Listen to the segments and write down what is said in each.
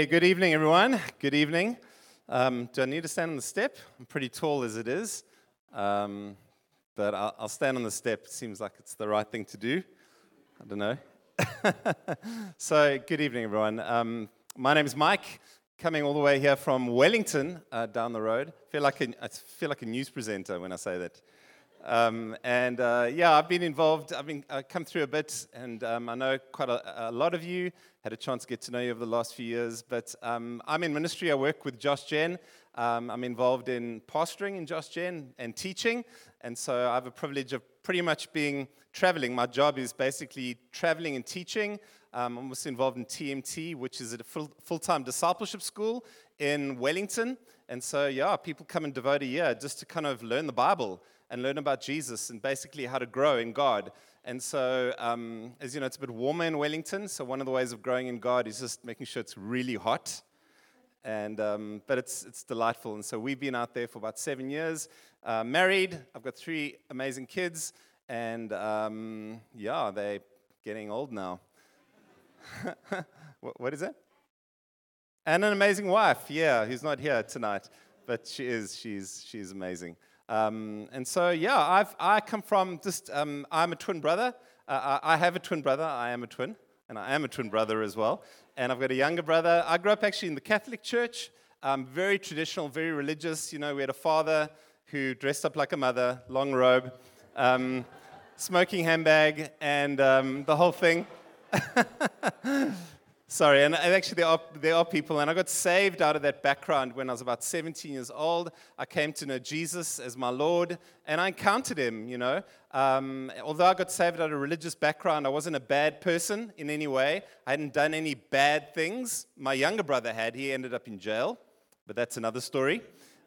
Hey, good evening, everyone. Good evening. Um, do I need to stand on the step? I'm pretty tall as it is, um, but I'll, I'll, stand on the step. It Seems like it's the right thing to do. I don't know. so, good evening, everyone. Um, my name is Mike, coming all the way here from Wellington uh, down the road. I feel, like a, I feel like a news presenter when I say that. Um, and uh, yeah, I've been involved. I've been uh, come through a bit, and um, I know quite a, a, lot of you. Had a chance to get to know you over the last few years. But um, I'm in ministry. I work with Josh Gen. Um, I'm involved in pastoring in Josh Gen and teaching, and so I have a privilege of pretty much being traveling. My job is basically traveling and teaching. Um, I'm also involved in TMT, which is a full-time discipleship school in Wellington. And so, yeah, people come and devote a year just to kind of learn the Bible and learn about Jesus and basically how to grow in God. And so, um, as you know, it's a bit warmer in Wellington. So, one of the ways of growing in God is just making sure it's really hot. And, um, but it's, it's delightful. And so, we've been out there for about seven years, uh, married. I've got three amazing kids. And um, yeah, they're getting old now. what, what is it? And an amazing wife. Yeah, who's not here tonight, but she is. She's, she's amazing. Um, and so, yeah, I've, I come from just, um, I'm a twin brother. Uh, I have a twin brother. I am a twin, and I am a twin brother as well. And I've got a younger brother. I grew up actually in the Catholic Church, um, very traditional, very religious. You know, we had a father who dressed up like a mother, long robe, um, smoking handbag, and um, the whole thing. Sorry, and actually, there are, there are people, and I got saved out of that background when I was about 17 years old. I came to know Jesus as my Lord, and I encountered him, you know. Um, although I got saved out of a religious background, I wasn't a bad person in any way. I hadn't done any bad things. My younger brother had. He ended up in jail, but that's another story.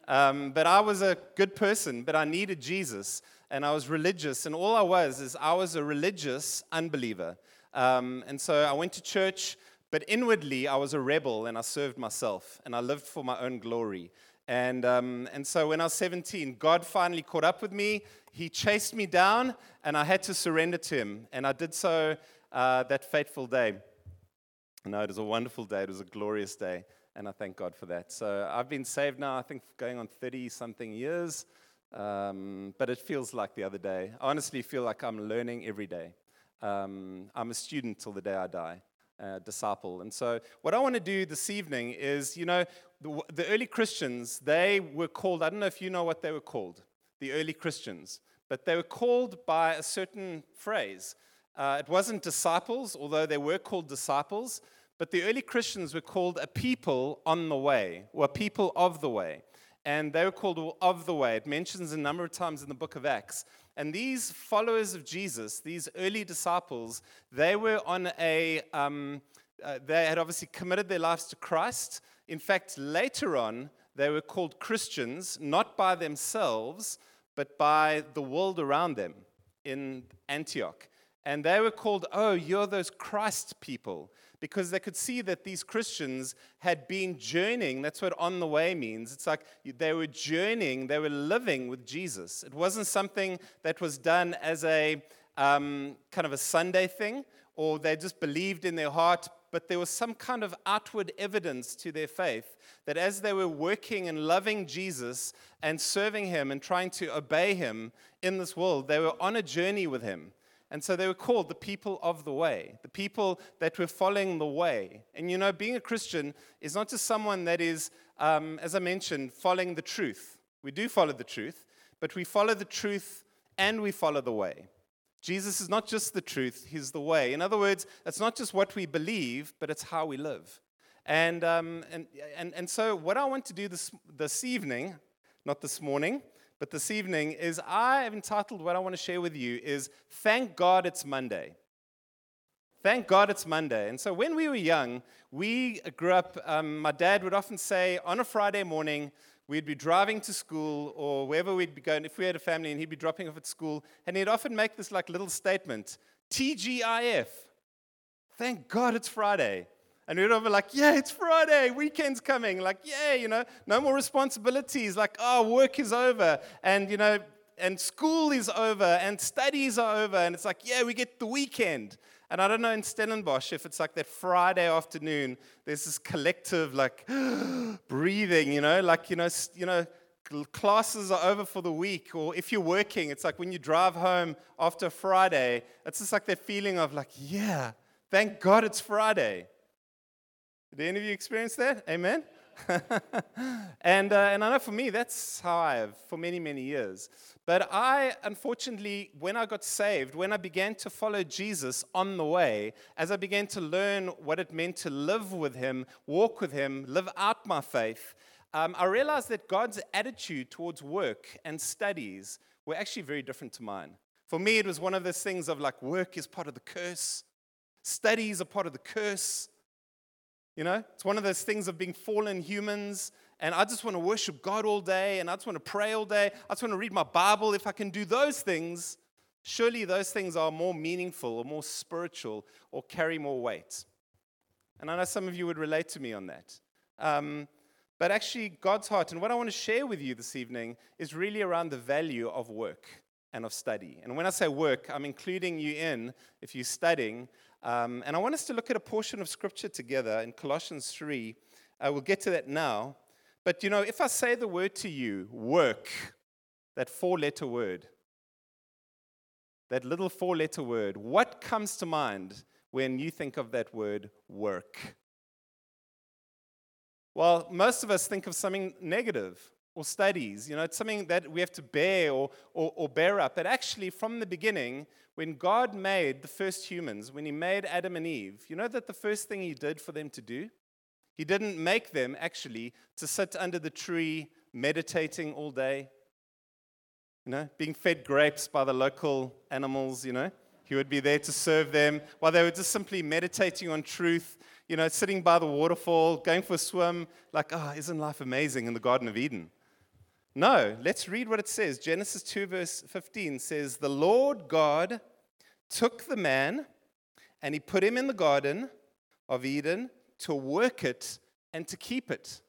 Um, but I was a good person, but I needed Jesus, and I was religious, and all I was is I was a religious unbeliever. Um, and so I went to church. But inwardly, I was a rebel and I served myself and I lived for my own glory. And, um, and so when I was 17, God finally caught up with me. He chased me down and I had to surrender to Him. And I did so uh, that fateful day. No, it was a wonderful day. It was a glorious day. And I thank God for that. So I've been saved now, I think, going on 30 something years. Um, but it feels like the other day. I honestly feel like I'm learning every day. Um, I'm a student till the day I die uh, disciple. And so, what I want to do this evening is, you know, the, the, early Christians, they were called, I don't know if you know what they were called, the early Christians, but they were called by a certain phrase. Uh, it wasn't disciples, although they were called disciples, but the early Christians were called a people on the way, or people of the way. And they were called of the way. It mentions a number of times in the book of Acts. And these followers of Jesus, these early disciples, they were on a, um, uh, they had obviously committed their lives to Christ. In fact, later on, they were called Christians, not by themselves, but by the world around them in Antioch. And they were called, oh, you're those Christ people because they could see that these Christians had been journeying. That's what on the way means. It's like they were journeying, they were living with Jesus. It wasn't something that was done as a um, kind of a Sunday thing, or they just believed in their heart, but there was some kind of outward evidence to their faith that as they were working and loving Jesus and serving Him and trying to obey Him in this world, they were on a journey with Him. And so they were called the people of the way, the people that were following the way. And you know, being a Christian is not just someone that is, um, as I mentioned, following the truth. We do follow the truth, but we follow the truth and we follow the way. Jesus is not just the truth, He's the way. In other words, it's not just what we believe, but it's how we live. And, um, and, and, and so, what I want to do this, this evening, not this morning, but this evening is I have entitled what I want to share with you is Thank God It's Monday. Thank God it's Monday. And so when we were young, we grew up, um, my dad would often say on a Friday morning, we'd be driving to school or wherever we'd be going, if we had a family, and he'd be dropping off at school, and he'd often make this like little statement TGIF. Thank God it's Friday. And all be like, yeah, it's Friday, weekend's coming. Like, yeah, you know, no more responsibilities. Like, oh, work is over. And, you know, and school is over and studies are over. And it's like, yeah, we get the weekend. And I don't know in Stellenbosch if it's like that Friday afternoon, there's this collective like breathing, you know, like, you know, you know, classes are over for the week, or if you're working, it's like when you drive home after Friday, it's just like that feeling of like, yeah, thank God it's Friday. Did any of you experience that? Amen? and, uh, and I know for me, that's how I have for many, many years. But I, unfortunately, when I got saved, when I began to follow Jesus on the way, as I began to learn what it meant to live with Him, walk with Him, live out my faith, um, I realized that God's attitude towards work and studies were actually very different to mine. For me, it was one of those things of like, work is part of the curse, studies are part of the curse. You know, it's one of those things of being fallen humans, and I just want to worship God all day, and I just want to pray all day. I just want to read my Bible. If I can do those things, surely those things are more meaningful or more spiritual or carry more weight. And I know some of you would relate to me on that. Um, but actually, God's heart, and what I want to share with you this evening is really around the value of work and of study. And when I say work, I'm including you in, if you're studying. Um, and I want us to look at a portion of scripture together in Colossians 3. Uh, we'll get to that now. But you know, if I say the word to you, work, that four letter word, that little four letter word, what comes to mind when you think of that word work? Well, most of us think of something negative or studies. You know, it's something that we have to bear or, or, or, bear up. But actually, from the beginning, when God made the first humans, when He made Adam and Eve, you know that the first thing He did for them to do? He didn't make them actually to sit under the tree meditating all day, you know, being fed grapes by the local animals, you know. He would be there to serve them while they were just simply meditating on truth you know, sitting by the waterfall, going for a swim, like, ah, oh, isn't life amazing in the Garden of Eden? No, let's read what it says. Genesis 2, verse 15 says, The Lord God took the man and he put him in the Garden of Eden to work it and to keep it.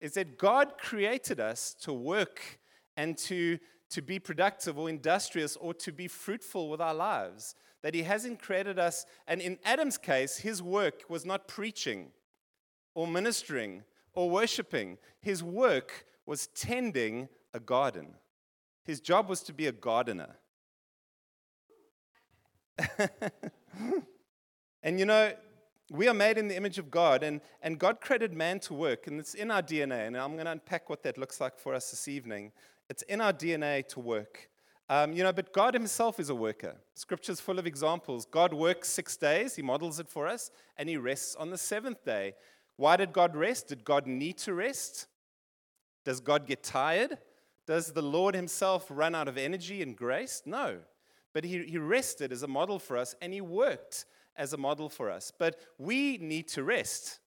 Is that God created us to work and to, to be productive or industrious or to be fruitful with our lives that He hasn't created us. And in Adam's case, his work was not preaching or ministering or worshiping, his work was tending a garden. His job was to be a gardener. and you know, we are made in the image of God, and, and God created man to work, and it's in our DNA. And I'm going to unpack what that looks like for us this evening. It's in our DNA to work. Um, you know, but God Himself is a worker. Scripture's full of examples. God works six days, He models it for us, and He rests on the seventh day. Why did God rest? Did God need to rest? Does God get tired? Does the Lord Himself run out of energy and grace? No. But He, he rested as a model for us, and He worked as a model for us. But we need to rest.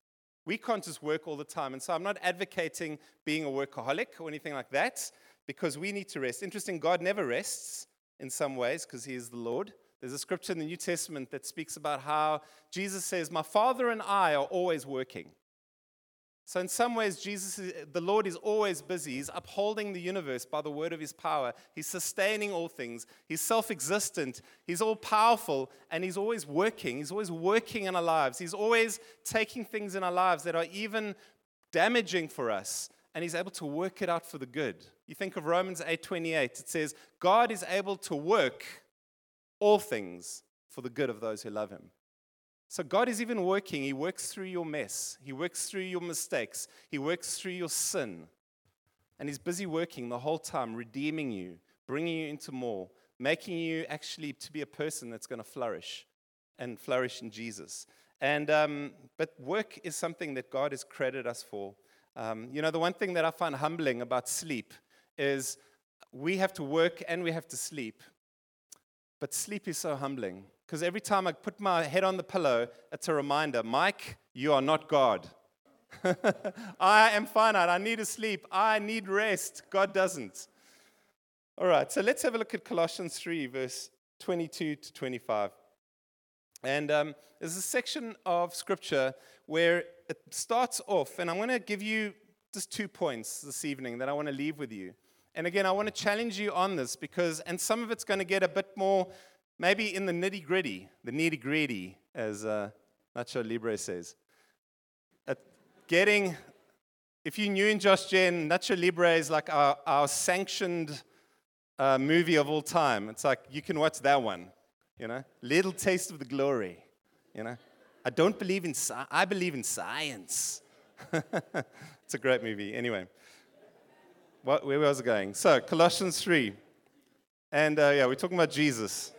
We can't just work all the time. And so I'm not advocating being a workaholic or anything like that because we need to rest. Interesting, God never rests in some ways because He is the Lord. There's a scripture in the New Testament that speaks about how Jesus says, My Father and I are always working. So, in some ways, Jesus, is, the Lord is always busy. He's upholding the universe by the word of his power. He's sustaining all things. He's self existent. He's all powerful. And he's always working. He's always working in our lives. He's always taking things in our lives that are even damaging for us and he's able to work it out for the good. You think of Romans 8:28. It says, "God is able to work all things for the good of those who love him." So God is even working. He works through your mess. He works through your mistakes. He works through your sin. And he's busy working the whole time, redeeming you, bringing you into more, making you actually to be a person that's going to flourish and flourish in Jesus. And um, but work is something that God has credited us for. Um, you know, the one thing that I find humbling about sleep is we have to work and we have to sleep. But sleep is so humbling because every time I put my head on the pillow, it's a reminder Mike, you are not God. I am finite. I need to sleep. I need rest. God doesn't. All right, so let's have a look at Colossians 3, verse 22 to 25. And um, there's a section of scripture where it starts off, and I'm going to give you just two points this evening that I want to leave with you. And again, I want to challenge you on this because, and some of it's going to get a bit more maybe in the nitty gritty, the nitty gritty, as uh, Nacho Libre says. At getting, if you're new in Josh Gen, Nacho Libre is like our, our sanctioned uh, movie of all time. It's like you can watch that one, you know? Little taste of the glory, you know? I don't believe in, sci- I believe in science. it's a great movie. Anyway, what, where was it going? So, Colossians 3. And uh, yeah, we're talking about Jesus.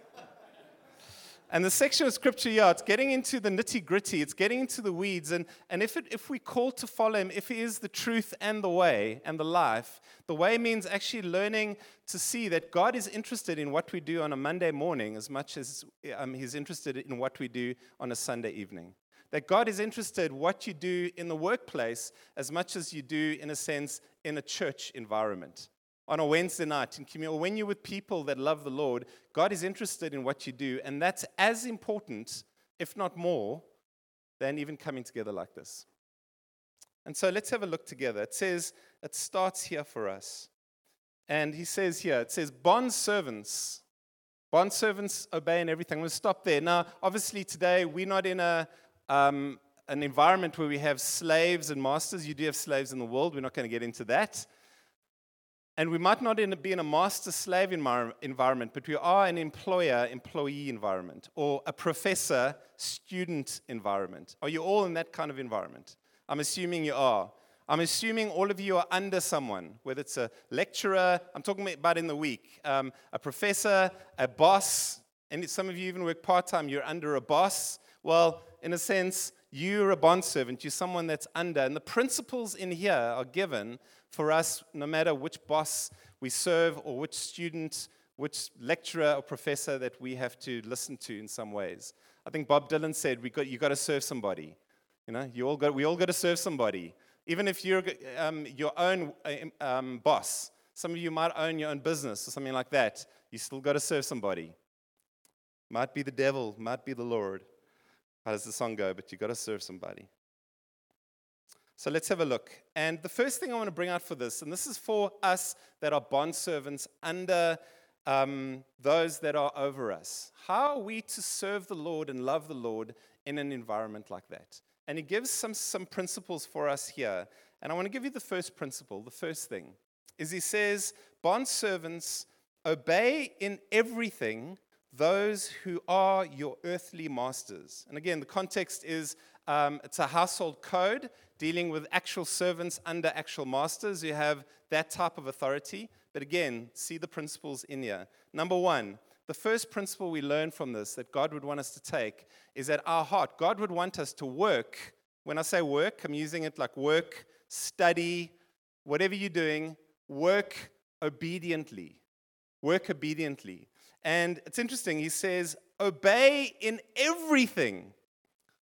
And the section of scripture, yeah, it's getting into the nitty gritty, it's getting into the weeds. And, and if, it, if we call to follow him, if he is the truth and the way and the life, the way means actually learning to see that God is interested in what we do on a Monday morning as much as um, he's interested in what we do on a Sunday evening. That God is interested what you do in the workplace as much as you do, in a sense, in a church environment on a Wednesday night in community, or when you're with people that love the Lord, God is interested in what you do, and that's as important, if not more, than even coming together like this. And so let's have a look together. It says, it starts here for us. And he says here, it says, bond servants. Bond servants obey in everything. I'm going to stop there. Now, obviously, today we're not in a, um, an environment where we have slaves and masters. You do have slaves in the world. We're not going to get into that. And we might not be in a master slave environment, but we are an employer employee environment or a professor student environment. Are you all in that kind of environment? I'm assuming you are. I'm assuming all of you are under someone, whether it's a lecturer, I'm talking about in the week, um, a professor, a boss, and some of you even work part time, you're under a boss. Well, in a sense, you're a bond servant, you're someone that's under. And the principles in here are given for us, no matter which boss we serve or which student, which lecturer or professor that we have to listen to in some ways. I think Bob Dylan said, we got, you got to serve somebody. You know, you all got, we all got to serve somebody. Even if you're um, your own um, boss, some of you might own your own business or something like that, you still got to serve somebody. Might be the devil, might be the Lord. How does the song go? But you got to serve somebody. So let's have a look. And the first thing I want to bring out for this, and this is for us that are bond servants under um, those that are over us. How are we to serve the Lord and love the Lord in an environment like that? And he gives some, some principles for us here. And I want to give you the first principle. The first thing is he says, Bond servants, obey in everything those who are your earthly masters. And again, the context is um, it's a household code dealing with actual servants under actual masters. You have that type of authority. But again, see the principles in here. Number one, the first principle we learn from this that God would want us to take is that our heart, God would want us to work. When I say work, I'm using it like work, study, whatever you're doing, work obediently. Work obediently. And it's interesting, he says, obey in everything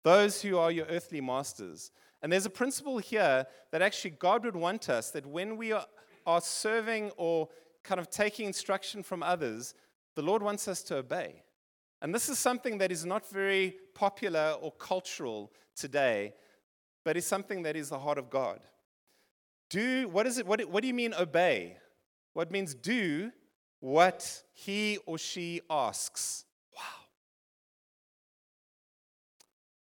those who are your earthly masters. And there's a principle here that actually God would want us that when we are, are serving or kind of taking instruction from others, the Lord wants us to obey. And this is something that is not very popular or cultural today, but is something that is the heart of God. Do, what is it? What, what do you mean obey? What means do what he or she asks. Wow.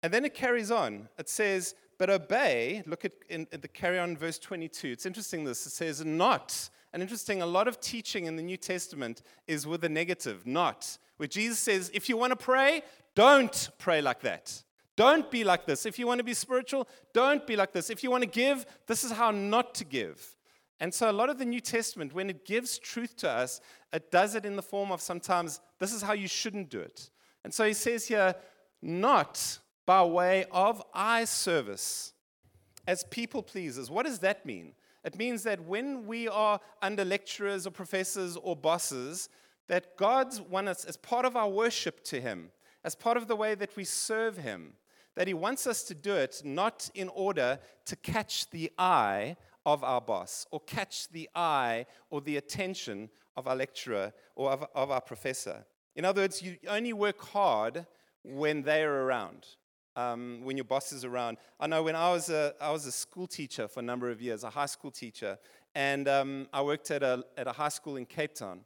And then it carries on. It says, but obey, look at in, the carry on verse 22. It's interesting this. It says, not. And interesting, a lot of teaching in the New Testament is with a negative, not. Where Jesus says, if you want to pray, don't pray like that. Don't be like this. If you want to be spiritual, don't be like this. If you want to give, this is how not to give. And so, a lot of the New Testament, when it gives truth to us, it does it in the form of sometimes, this is how you shouldn't do it. And so, he says here, not by way of eye service as people pleasers. What does that mean? It means that when we are under lecturers or professors or bosses, that God wants us, as part of our worship to Him, as part of the way that we serve Him, that He wants us to do it not in order to catch the eye of our boss or catch the eye or the attention of our lecturer or of, of our professor. In other words, you only work hard when they're around. Um, when your boss is around. I know when I was a, I was a school teacher for a number of years, a high school teacher, and um, I worked at a, at a high school in Cape Town,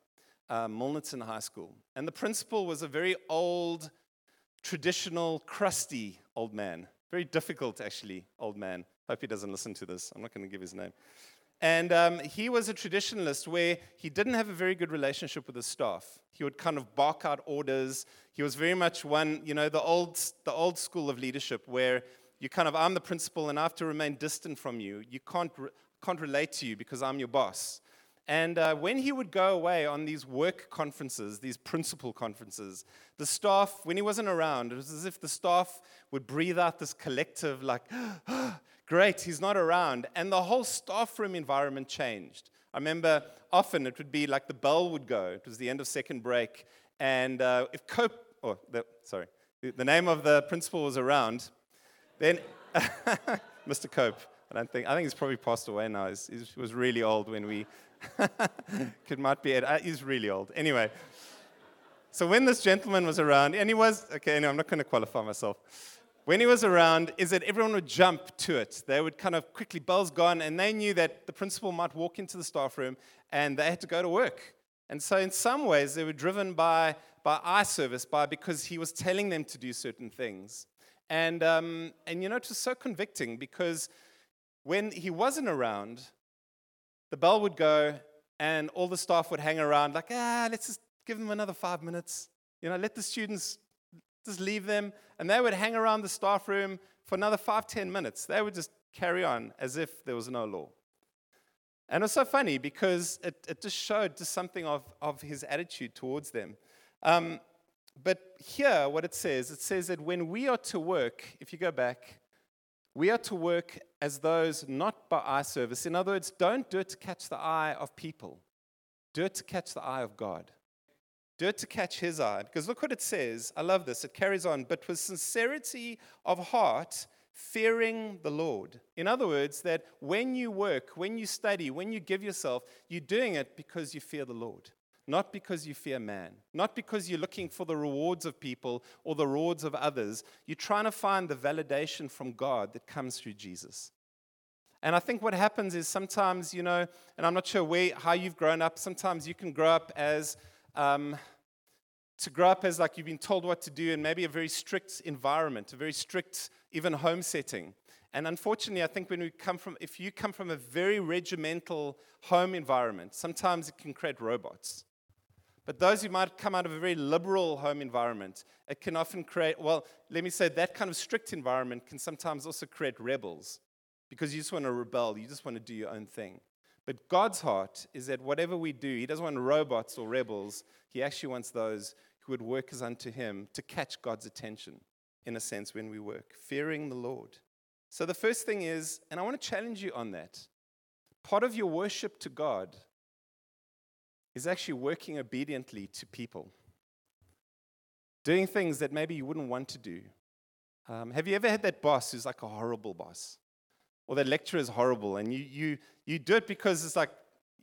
uh, High School. And the principal was a very old traditional, crusty old man. Very difficult, actually, old man. Hope he doesn't listen to this. I'm not going to give his name. And um, he was a traditionalist where he didn't have a very good relationship with his staff. He would kind of bark out orders. He was very much one, you know, the old, the old school of leadership where you kind of, I'm the principal and I have to remain distant from you. You can't, re- can't relate to you because I'm your boss. And uh, when he would go away on these work conferences, these principal conferences, the staff, when he wasn't around, it was as if the staff would breathe out this collective, like, great, he's not around. And the whole staff room environment changed. I remember often it would be like the bell would go. It was the end of second break. And uh, if Cope, oh, the, sorry, the name of the principal was around, then Mr. Cope, I don't think, I think he's probably passed away now. He's, he was really old when we Could might be it. Uh, he's really old. Anyway, so when this gentleman was around, and he was, okay, I'm not going to qualify myself. When he was around, is that everyone would jump to it. They would kind of quickly, bells gone, and they knew that the principal might walk into the staff room and they had to go to work. And so, in some ways, they were driven by, by eye service, by because he was telling them to do certain things. And, um, and you know, it was so convicting because when he wasn't around, the bell would go and all the staff would hang around like, ah, let's just give them another five minutes. You know, let the students just leave them. And they would hang around the staff room for another five, ten minutes. They would just carry on as if there was no law. And it was so funny because it, it just showed just something of, of his attitude towards them. Um, but here, what it says, it says that when we are to work, if you go back, we are to work as those not by eye service. In other words, don't do it to catch the eye of people, do it to catch the eye of God. Do it to catch his eye. Because look what it says. I love this. It carries on. But with sincerity of heart, fearing the Lord. In other words, that when you work, when you study, when you give yourself, you're doing it because you fear the Lord not because you fear man, not because you're looking for the rewards of people or the rewards of others. You're trying to find the validation from God that comes through Jesus. And I think what happens is sometimes, you know, and I'm not sure where, how you've grown up, sometimes you can grow up as, um, to grow up as like you've been told what to do in maybe a very strict environment, a very strict, even home setting. And unfortunately, I think when we come from, if you come from a very regimental home environment, sometimes it can create robots. But those who might come out of a very liberal home environment, it can often create, well, let me say that kind of strict environment can sometimes also create rebels because you just want to rebel, you just want to do your own thing. But God's heart is that whatever we do, He doesn't want robots or rebels. He actually wants those who would work as unto Him to catch God's attention, in a sense, when we work, fearing the Lord. So the first thing is, and I want to challenge you on that part of your worship to God is actually working obediently to people, doing things that maybe you wouldn't want to do. Um, have you ever had that boss who's like a horrible boss? Or that lecturer is horrible, and you, you, you do it because it's like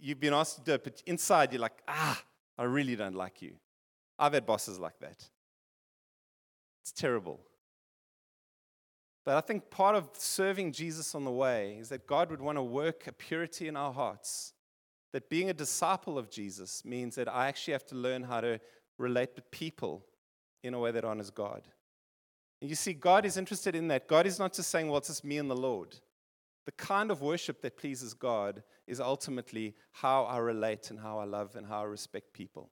you've been asked to do it, but inside you're like, ah, I really don't like you. I've had bosses like that. It's terrible. But I think part of serving Jesus on the way is that God would want to work a purity in our hearts that being a disciple of Jesus means that I actually have to learn how to relate with people in a way that honors God. And you see, God is interested in that. God is not just saying, well, it's just me and the Lord. The kind of worship that pleases God is ultimately how I relate and how I love and how I respect people.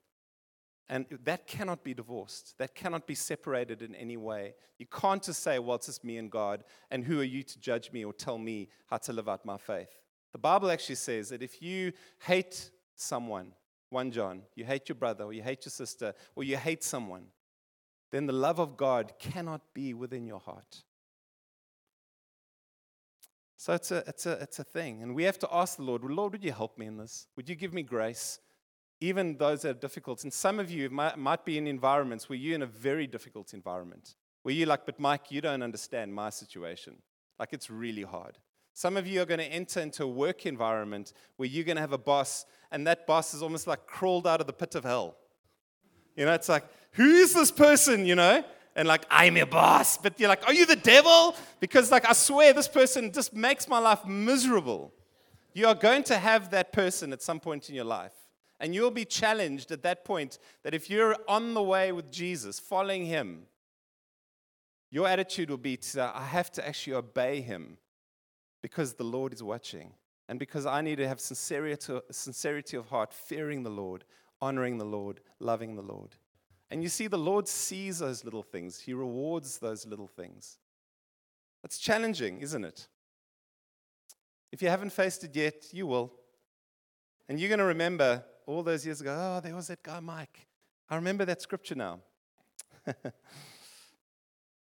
And that cannot be divorced. That cannot be separated in any way. You can't just say, well, it's just me and God, and who are you to judge me or tell me how to live out my faith? The Bible actually says that if you hate someone, 1 John, you hate your brother or you hate your sister or you hate someone, then the love of God cannot be within your heart. So it's a, it's, a, it's a thing. And we have to ask the Lord, Lord, would you help me in this? Would you give me grace? Even those that are difficult. And some of you might, might be in environments where you're in a very difficult environment, where you're like, but Mike, you don't understand my situation. Like it's really hard. Some of you are going to enter into a work environment where you're going to have a boss, and that boss is almost like crawled out of the pit of hell. You know, it's like, who is this person, you know? And like, I'm your boss. But you're like, are you the devil? Because, like, I swear this person just makes my life miserable. You are going to have that person at some point in your life. And you'll be challenged at that point that if you're on the way with Jesus, following him, your attitude will be to I have to actually obey him because the Lord is watching and because I need to have sincerity, sincerity of heart, fearing the Lord, honoring the Lord, loving the Lord. And you see, the Lord sees those little things, He rewards those little things. It's challenging, isn't it? If you haven't faced it yet, you will. And you're going to remember all those years ago, oh, there was that guy, Mike. I remember that scripture now.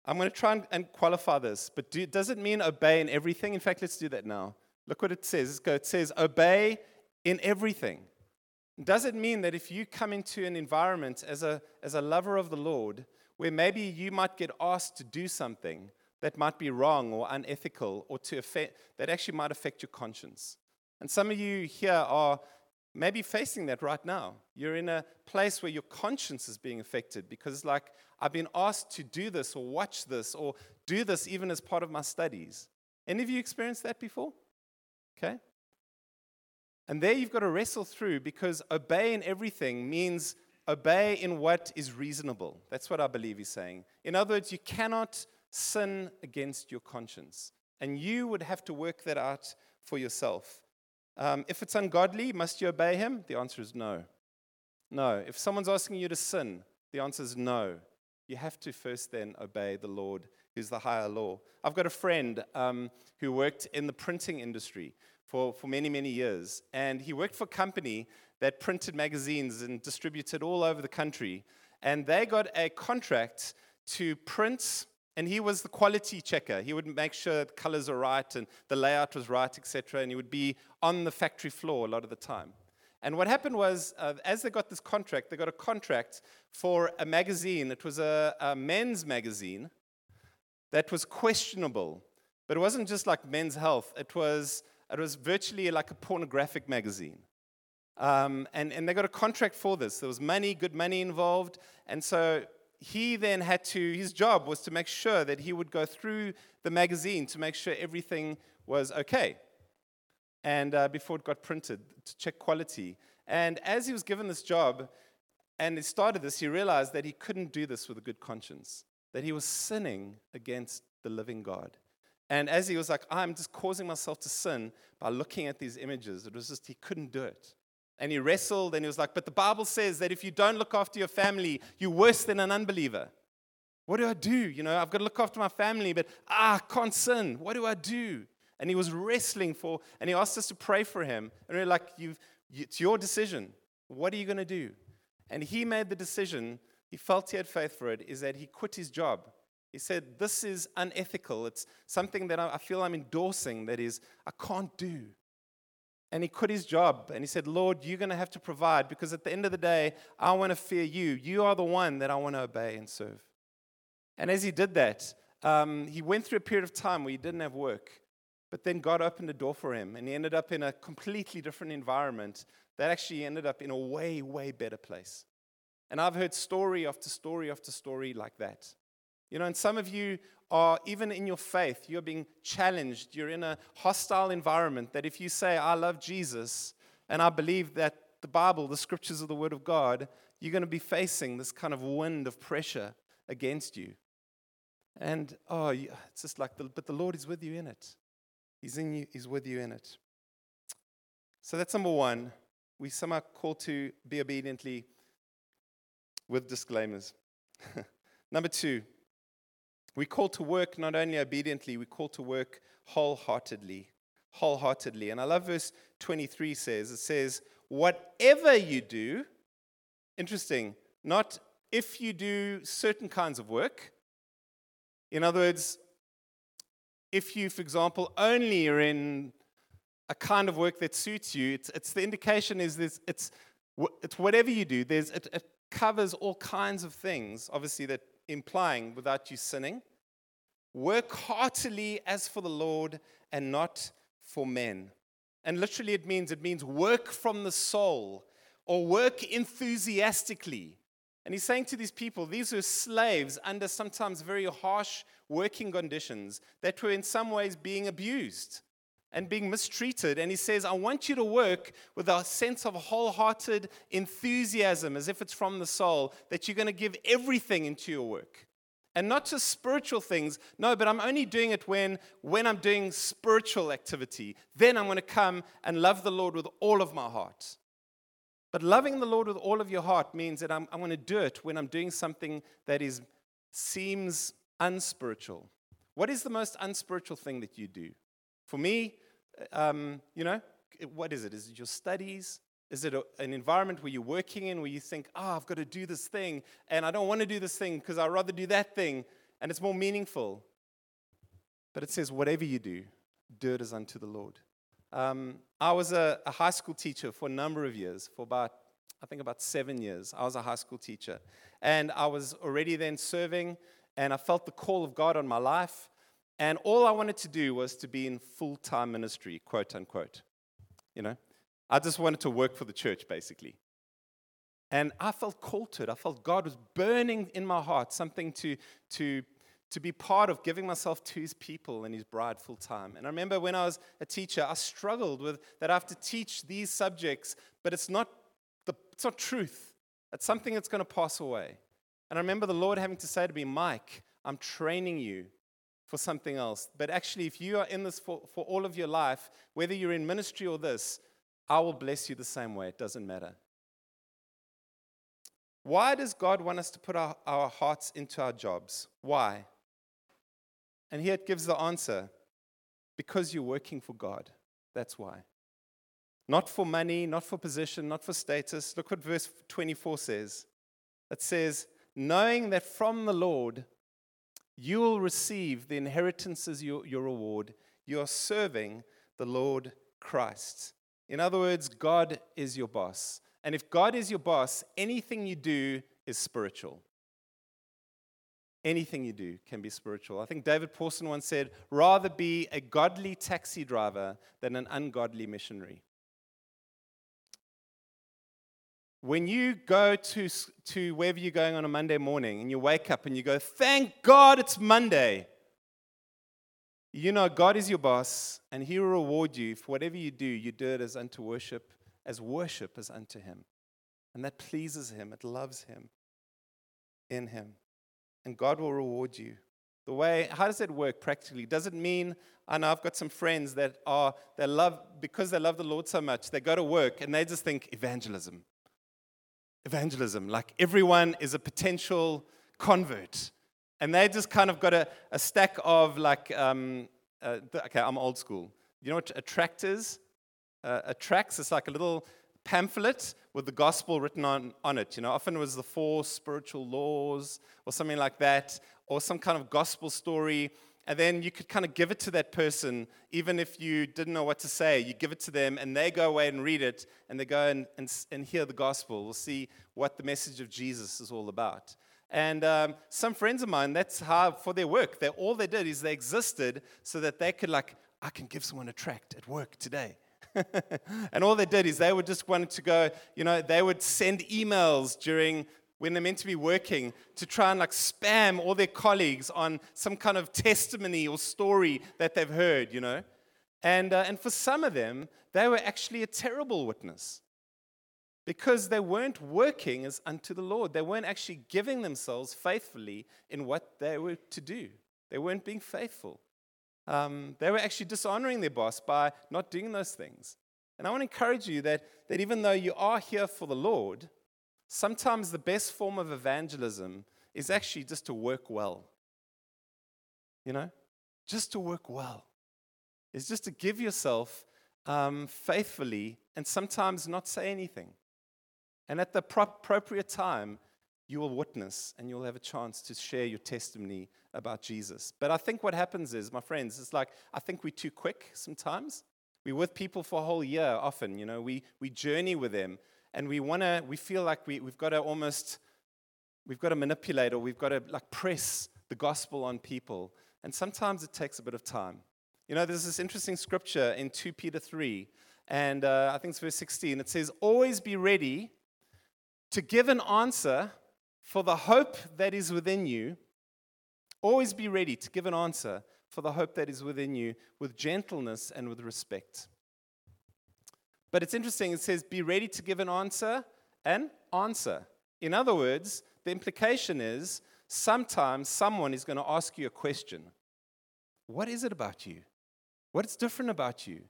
I'm going to try and, and qualify this, but do, does it mean obey in everything? In fact, let's do that now. Look what it says. Let's go. It says, obey in everything. Does it mean that if you come into an environment as a, as a lover of the Lord, where maybe you might get asked to do something that might be wrong or unethical or to affect, that actually might affect your conscience? And some of you here are maybe facing that right now. You're in a place where your conscience is being affected because it's like, I've been asked to do this or watch this or do this even as part of my studies. Any of you experienced that before? Okay? And there you've got to wrestle through because obey in everything means obey in what is reasonable. That's what I believe he's saying. In other words, you cannot sin against your conscience. And you would have to work that out for yourself. Um, if it's ungodly, must you obey him? The answer is no. No. If someone's asking you to sin, the answer is no. You have to first then obey the Lord, who's the higher law. I've got a friend um, who worked in the printing industry for, for many, many years. And he worked for a company that printed magazines and distributed all over the country. And they got a contract to print and he was the quality checker. He would make sure the colors are right and the layout was right, etc. And he would be on the factory floor a lot of the time. And what happened was, uh, as they got this contract, they got a contract for a magazine. It was a, a men's magazine that was questionable. But it wasn't just like men's health, it was, it was virtually like a pornographic magazine. Um, and, and they got a contract for this. There was money, good money involved. And so he then had to, his job was to make sure that he would go through the magazine to make sure everything was okay. And uh, before it got printed, to check quality. And as he was given this job and he started this, he realized that he couldn't do this with a good conscience, that he was sinning against the living God. And as he was like, I'm just causing myself to sin by looking at these images, it was just, he couldn't do it. And he wrestled and he was like, But the Bible says that if you don't look after your family, you're worse than an unbeliever. What do I do? You know, I've got to look after my family, but ah, I can't sin. What do I do? And he was wrestling for, and he asked us to pray for him. And we are like, you, it's your decision. What are you going to do? And he made the decision, he felt he had faith for it, is that he quit his job. He said, This is unethical. It's something that I feel I'm endorsing that is, I can't do. And he quit his job and he said, Lord, you're going to have to provide because at the end of the day, I want to fear you. You are the one that I want to obey and serve. And as he did that, um, he went through a period of time where he didn't have work. But then God opened a door for him and he ended up in a completely different environment that actually ended up in a way, way better place. And I've heard story after story after story like that. You know, and some of you are, even in your faith, you're being challenged. You're in a hostile environment that if you say, I love Jesus, and I believe that the Bible, the scriptures of the Word of God, you're going to be facing this kind of wind of pressure against you. And, oh, it's just like, the, but the Lord is with you in it. He's in you, He's with you in it. So that's number one. We somehow call to be obediently with disclaimers. number two, we call to work not only obediently, we call to work wholeheartedly. Wholeheartedly. And I love verse 23 says, it says, whatever you do, interesting, not if you do certain kinds of work. In other words, if you, for example, only are in a kind of work that suits you, it's, it's the indication is this, it's, it's whatever you do, there's, it, it covers all kinds of things, obviously, that implying without you sinning. Work heartily as for the Lord and not for men. And literally, it means it means work from the soul or work enthusiastically. And he's saying to these people, these were slaves under sometimes very harsh working conditions that were in some ways being abused and being mistreated. And he says, I want you to work with a sense of wholehearted enthusiasm, as if it's from the soul, that you're going to give everything into your work. And not just spiritual things. No, but I'm only doing it when, when I'm doing spiritual activity. Then I'm going to come and love the Lord with all of my heart. But loving the Lord with all of your heart means that I'm, I'm going to do it when I'm doing something that is, seems unspiritual. What is the most unspiritual thing that you do? For me, um, you know, what is it? Is it your studies? Is it a, an environment where you're working in where you think, oh, I've got to do this thing, and I don't want to do this thing because I'd rather do that thing, and it's more meaningful? But it says, whatever you do, do it as unto the Lord. Um, I was a, a high school teacher for a number of years, for about, I think, about seven years. I was a high school teacher. And I was already then serving, and I felt the call of God on my life. And all I wanted to do was to be in full time ministry, quote unquote. You know, I just wanted to work for the church, basically. And I felt called to it. I felt God was burning in my heart something to, to, to be part of giving myself to his people and his bride full time. And I remember when I was a teacher, I struggled with that I have to teach these subjects, but it's not, the, it's not truth. It's something that's going to pass away. And I remember the Lord having to say to me, Mike, I'm training you for something else. But actually, if you are in this for, for all of your life, whether you're in ministry or this, I will bless you the same way. It doesn't matter. Why does God want us to put our, our hearts into our jobs? Why? And here it gives the answer because you're working for God. That's why. Not for money, not for position, not for status. Look what verse 24 says. It says, knowing that from the Lord you will receive the inheritance as your, your reward. You are serving the Lord Christ. In other words, God is your boss. And if God is your boss, anything you do is spiritual. Anything you do can be spiritual. I think David Pawson once said, rather be a godly taxi driver than an ungodly missionary. When you go to, to wherever you're going on a Monday morning and you wake up and you go, Thank God it's Monday, you know God is your boss and He will reward you for whatever you do, you do it as unto worship, as worship as unto Him. And that pleases Him, it loves Him in Him. And God will reward you. The way, how does it work practically? Does it mean, I know I've got some friends that are, they love, because they love the Lord so much, they go to work and they just think evangelism evangelism. Like everyone is a potential convert. And they just kind of got a, a stack of like, um, uh, okay, I'm old school. You know what a tract is? Uh, a tract is like a little pamphlet with the gospel written on, on it. You know, often it was the four spiritual laws or something like that, or some kind of gospel story and then you could kind of give it to that person, even if you didn't know what to say. You give it to them, and they go away and read it, and they go and, and, and hear the gospel. We'll see what the message of Jesus is all about. And um, some friends of mine, that's how, for their work, they, all they did is they existed so that they could, like, I can give someone a tract at work today. and all they did is they would just wanted to go, you know, they would send emails during when they're meant to be working to try and like spam all their colleagues on some kind of testimony or story that they've heard, you know. And, uh, and for some of them, they were actually a terrible witness because they weren't working as unto the Lord. They weren't actually giving themselves faithfully in what they were to do, they weren't being faithful. Um, they were actually dishonoring their boss by not doing those things. And I want to encourage you that, that even though you are here for the Lord, Sometimes the best form of evangelism is actually just to work well. You know, just to work well. It's just to give yourself um, faithfully and sometimes not say anything. And at the pro- appropriate time, you will witness and you'll have a chance to share your testimony about Jesus. But I think what happens is, my friends, it's like I think we're too quick sometimes. We're with people for a whole year often, you know, we, we journey with them and we want to, we feel like we, we've got to almost, we've got to manipulate or we've got to like press the gospel on people. And sometimes it takes a bit of time. You know, there's this interesting scripture in 2 Peter 3, and uh, I think it's verse 16. It says, Always be ready to give an answer for the hope that is within you. Always be ready to give an answer for the hope that is within you with gentleness and with respect. But it's interesting, it says, be ready to give an answer and answer. In other words, the implication is sometimes someone is going to ask you a question What is it about you? What's different about you?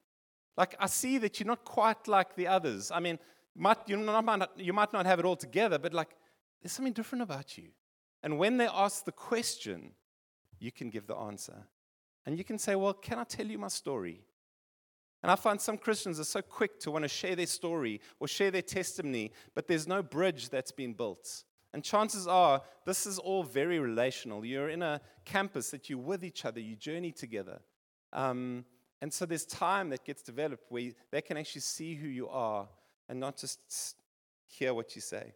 Like, I see that you're not quite like the others. I mean, might, you, not, you might not have it all together, but like, there's something different about you. And when they ask the question, you can give the answer. And you can say, Well, can I tell you my story? And I find some Christians are so quick to want to share their story or share their testimony, but there's no bridge that's been built. And chances are, this is all very relational. You're in a campus that you're with each other, you journey together. Um, and so there's time that gets developed where they can actually see who you are and not just hear what you say.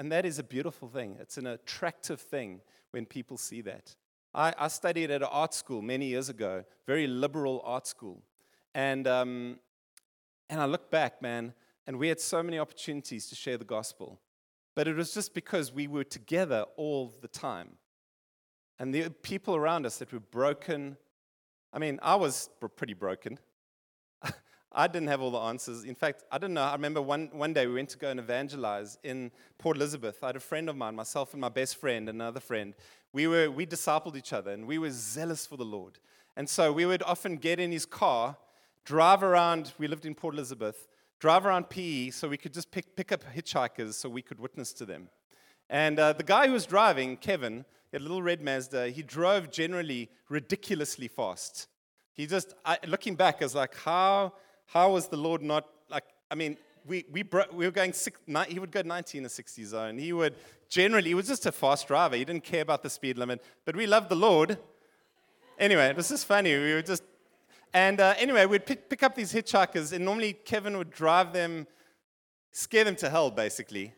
And that is a beautiful thing. It's an attractive thing when people see that. I, I studied at an art school many years ago, very liberal art school. And, um, and I look back, man, and we had so many opportunities to share the gospel. But it was just because we were together all the time. And the people around us that were broken. I mean, I was pretty broken. I didn't have all the answers. In fact, I didn't know. I remember one, one day we went to go and evangelize in Port Elizabeth. I had a friend of mine, myself and my best friend, and another friend. We, were, we discipled each other and we were zealous for the Lord. And so we would often get in his car, drive around. We lived in Port Elizabeth, drive around PE so we could just pick, pick up hitchhikers so we could witness to them. And uh, the guy who was driving, Kevin, had a little red Mazda, he drove generally ridiculously fast. He just, I, looking back, I was like, how how was the Lord not like? I mean, we, we, bro- we were going, six, nine, he would go 90 in a 60 zone. He would generally, he was just a fast driver. He didn't care about the speed limit, but we loved the Lord. Anyway, this is funny. We were just, and uh, anyway, we'd pick, pick up these hitchhikers, and normally Kevin would drive them, scare them to hell, basically.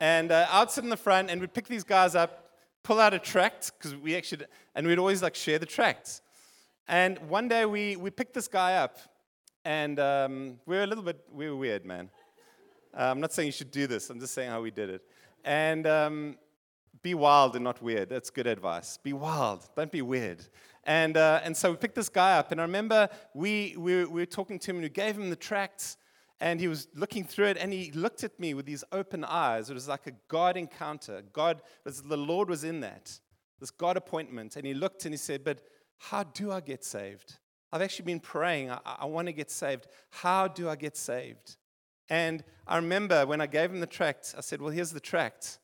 And uh, I'd sit in the front, and we'd pick these guys up, pull out a tract, because we actually, and we'd always like share the tracts. And one day we, we picked this guy up, and um, we were a little bit, we were weird, man. Uh, I'm not saying you should do this, I'm just saying how we did it. And um, be wild and not weird. That's good advice. Be wild, don't be weird. And, uh, and so we picked this guy up, and I remember we, we, we were talking to him, and we gave him the tracts, and he was looking through it, and he looked at me with these open eyes. It was like a God encounter. God, the Lord was in that, this God appointment. And he looked and he said, But how do I get saved? I've actually been praying. I, I want to get saved. How do I get saved? And I remember when I gave him the tract, I said, Well, here's the tract.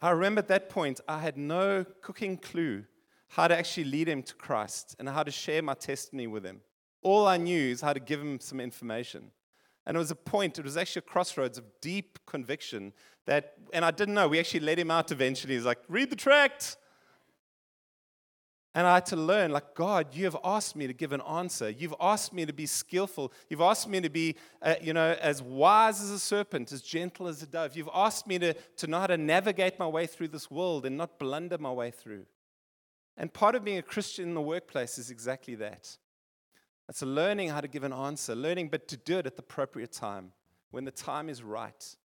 I remember at that point, I had no cooking clue how to actually lead him to Christ and how to share my testimony with him. All I knew is how to give him some information. And it was a point, it was actually a crossroads of deep conviction that, and I didn't know, we actually let him out eventually. He's like, read the tract. And I had to learn, like, God, you have asked me to give an answer. You've asked me to be skillful. You've asked me to be, uh, you know, as wise as a serpent, as gentle as a dove. You've asked me to, to know how to navigate my way through this world and not blunder my way through. And part of being a Christian in the workplace is exactly that. It's learning how to give an answer, learning, but to do it at the appropriate time, when the time is right.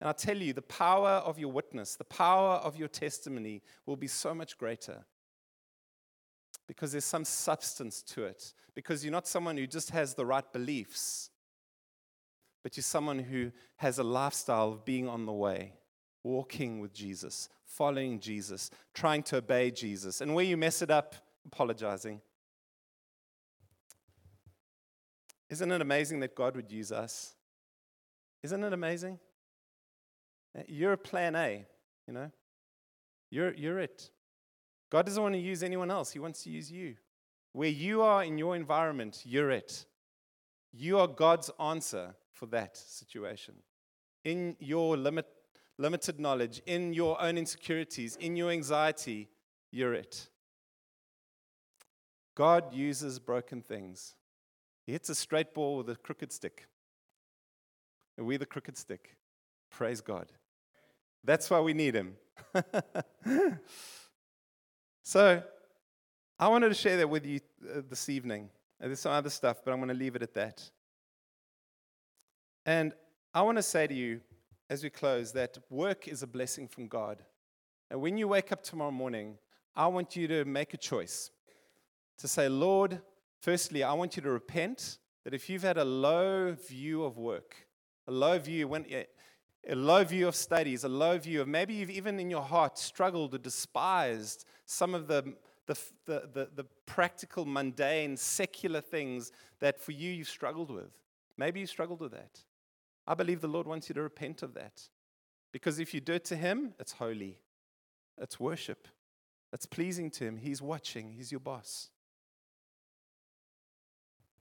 And I tell you, the power of your witness, the power of your testimony will be so much greater because there's some substance to it. Because you're not someone who just has the right beliefs, but you're someone who has a lifestyle of being on the way, walking with Jesus, following Jesus, trying to obey Jesus. And where you mess it up, apologizing. Isn't it amazing that God would use us? Isn't it amazing? Eh, you're a plan A, you know? You're, you're it. God doesn't want to use anyone else, He wants to use you. Where you are in your environment, you're it. You are God's answer for that situation. In your limit, limited knowledge, in your own insecurities, in your anxiety, you're it. God uses broken things. He hits a straight ball with a crooked stick. And we're the crooked stick. Praise God. That's why we need Him. So I wanted to share that with you uh, this evening. There's some other stuff, but I'm going to leave it at that. And I want to say to you as we close that work is a blessing from God. And when you wake up tomorrow morning, I want you to make a choice to say, Lord, firstly, I want you to repent that if you've had a low view of work, a low view, when, eh, a low view of studies, a low view of maybe you've even in your heart struggled or despised some of the, the, the, the, the practical, mundane, secular things that for you you've struggled with. Maybe you struggled with that. I believe the Lord wants you to repent of that. Because if you do it to Him, it's holy, it's worship, it's pleasing to Him. He's watching, He's your boss.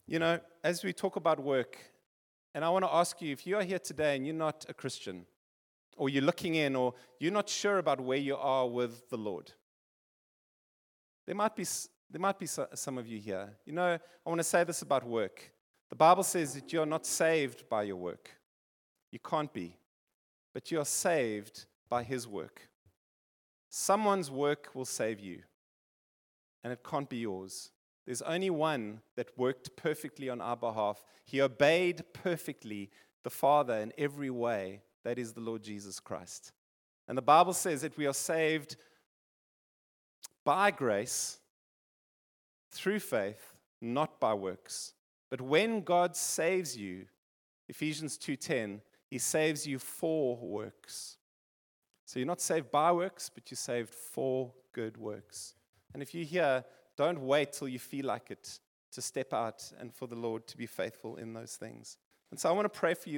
You know, as we talk about work, and I want to ask you if you are here today and you're not a Christian, or you're looking in, or you're not sure about where you are with the Lord, there might be, there might be some of you here. You know, I want to say this about work. The Bible says that you're not saved by your work. You can't be. But you are saved by His work. Someone's work will save you, and it can't be yours. There's only one that worked perfectly on our behalf. He obeyed perfectly the Father in every way. That is the Lord Jesus Christ. And the Bible says that we are saved by grace through faith, not by works. But when God saves you, Ephesians 2:10, he saves you for works. So you're not saved by works, but you're saved for good works. And if you're here, don't wait till you feel like it to step out and for the Lord to be faithful in those things. And so I want to pray for you this